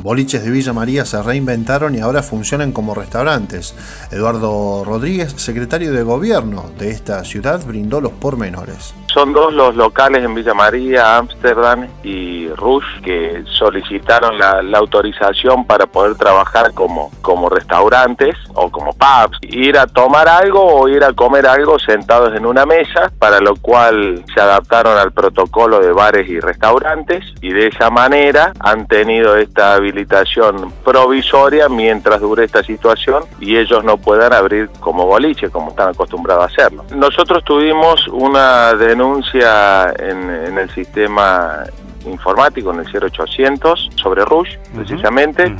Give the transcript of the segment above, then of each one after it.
Boliches de Villa María se reinventaron y ahora funcionan como restaurantes. Eduardo Rodríguez, secretario de gobierno de esta ciudad, brindó los pormenores. Son dos los locales en Villa María, Ámsterdam y Rush, que solicitaron la, autorización para poder trabajar como, como restaurantes o como pubs. Ir a tomar algo o ir a comer algo sentados en una mesa, para lo cual se adaptaron al protocolo de bares y restaurantes y de esa manera han tenido esta habilitación provisoria mientras dure esta situación y ellos no puedan abrir como boliche, como están acostumbrados a hacerlo. Nosotros tuvimos una denuncia en, el sistema informático, en el 0800, sobre Rush, precisamente.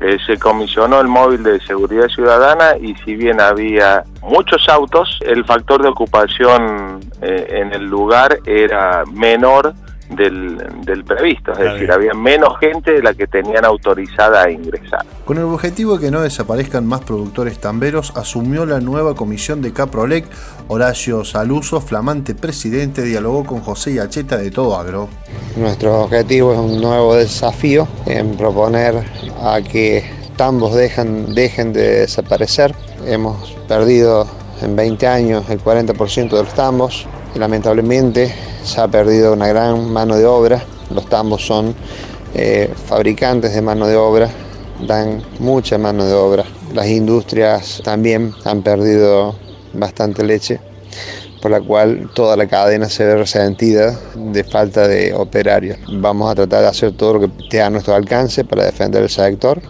Eh, se comisionó el móvil de seguridad ciudadana y si bien había muchos autos, el factor de ocupación eh, en el lugar era menor del, previsto, es decir, había menos gente de la que tenían autorizada a ingresar. Con el objetivo de que no desaparezcan más productores tamberos, asumió la nueva comisión de Caprolec. Horacio Saluso, flamante presidente, dialogó con José Yacheta de Todo Agro. Nuestro objetivo es un nuevo desafío en proponer a que tambos dejen, dejen de desaparecer. Hemos perdido en 20 años el 40% de los tambos lamentablemente se ha perdido una gran mano de obra. Los tambos son eh, fabricantes de mano de obra, dan mucha mano de obra. Las industrias también han perdido bastante leche, por la cual toda la cadena se ve resentida de falta de operarios. Vamos a tratar de hacer todo lo que esté a nuestro alcance para defender el sector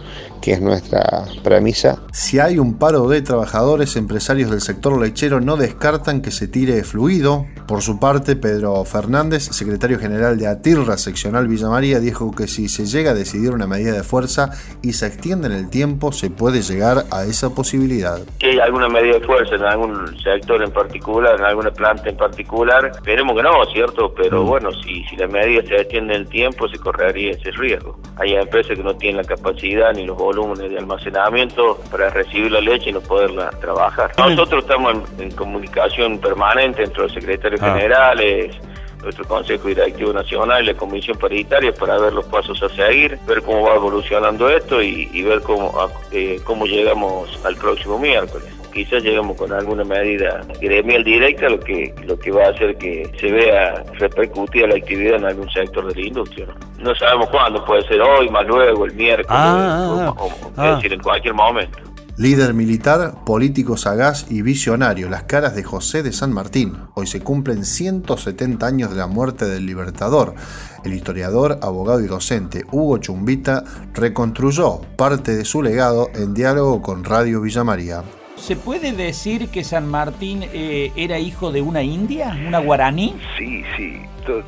que es nuestra premisa. Si hay un paro de trabajadores, empresarios del sector lechero no descartan que se tire fluido. Por su parte, Pedro Fernández, secretario general de ATIRRA seccional Villa María, dijo que si se llega a decidir una medida de fuerza y se extiende en el tiempo, se puede llegar a esa posibilidad. Si hay alguna medida de fuerza en algún sector en particular, en alguna planta en particular, esperemos que no, ¿cierto? Pero mm. bueno, si, si la medida se extiende en el tiempo, se correría ese riesgo. Hay empresas que no tienen la capacidad ni los volúmenes de almacenamiento para recibir la leche y no poderla trabajar. Nosotros estamos en, comunicación permanente entre los secretarios ah. generales, nuestro Consejo Directivo Nacional y la Comisión Paritaria para ver los pasos a seguir, ver cómo va evolucionando esto y, ver cómo, eh, cómo llegamos al próximo miércoles quizás lleguemos con alguna medida gremial directa, lo que lo que va a hacer que se vea repercutida la actividad en algún sector de la industria. No, sabemos cuándo, puede ser hoy, más luego, el miércoles, ah, o, ah, es decir, en cualquier momento. Líder militar, político sagaz y visionario, las caras de José de San Martín. Hoy se cumplen 170 años de la muerte del Libertador. El historiador, abogado y docente Hugo Chumbita reconstruyó parte de su legado en diálogo con Radio Villa María. ¿Se puede decir que San Martín eh, era hijo de una india, una guaraní? Sí, sí.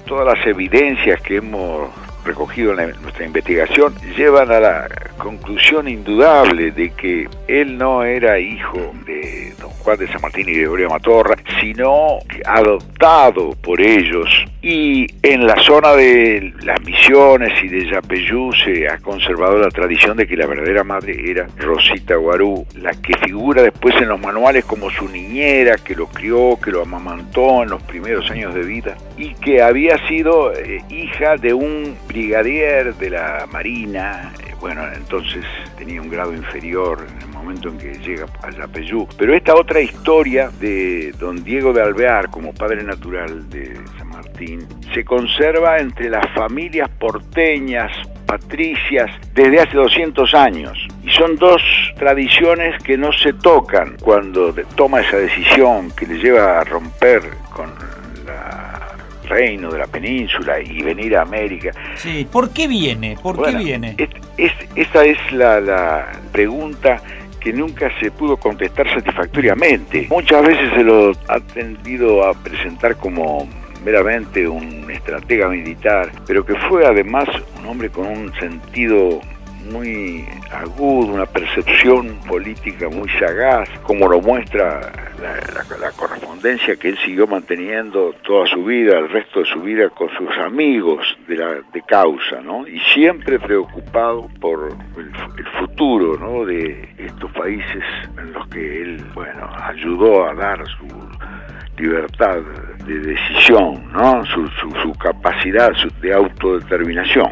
todas las evidencias que hemos recogido en nuestra investigación llevan a la conclusión indudable de que él no era hijo de don Juan de San Martín y Gregorio Matorra, sino adoptado por ellos. Y en la zona de las misiones y de Yapeyú se ha conservado la tradición de que la verdadera madre era Rosita Guarú, la que figura después en los manuales como su niñera, que lo crió, que lo amamantó en los primeros años de vida, y que había sido eh, hija de un brigadier de la Marina, eh, bueno, entonces tenía un grado inferior en el momento en que llega a Yapeyú. Pero esta otra historia de don Diego de Alvear como padre natural de San Martín se conserva entre las familias porteñas, patricias, desde hace 200 años. Y son dos tradiciones que no se tocan cuando toma esa decisión que le lleva a romper con reino de la península y venir a América. Sí, ¿por qué viene? ¿Por qué viene? Es, esa es la, la pregunta que nunca se pudo contestar satisfactoriamente. Muchas veces se lo ha tendido a presentar como meramente un estratega militar, pero que fue además un hombre con un sentido muy agudo, una percepción política muy sagaz, como lo muestra la, la, correspondencia que él siguió manteniendo toda su vida, el resto de su vida con sus amigos de, la, de causa, ¿no? Y siempre preocupado por el, futuro, ¿no? De estos países en los que él, bueno, ayudó a dar su libertad de decisión, ¿no? su, su capacidad de autodeterminación.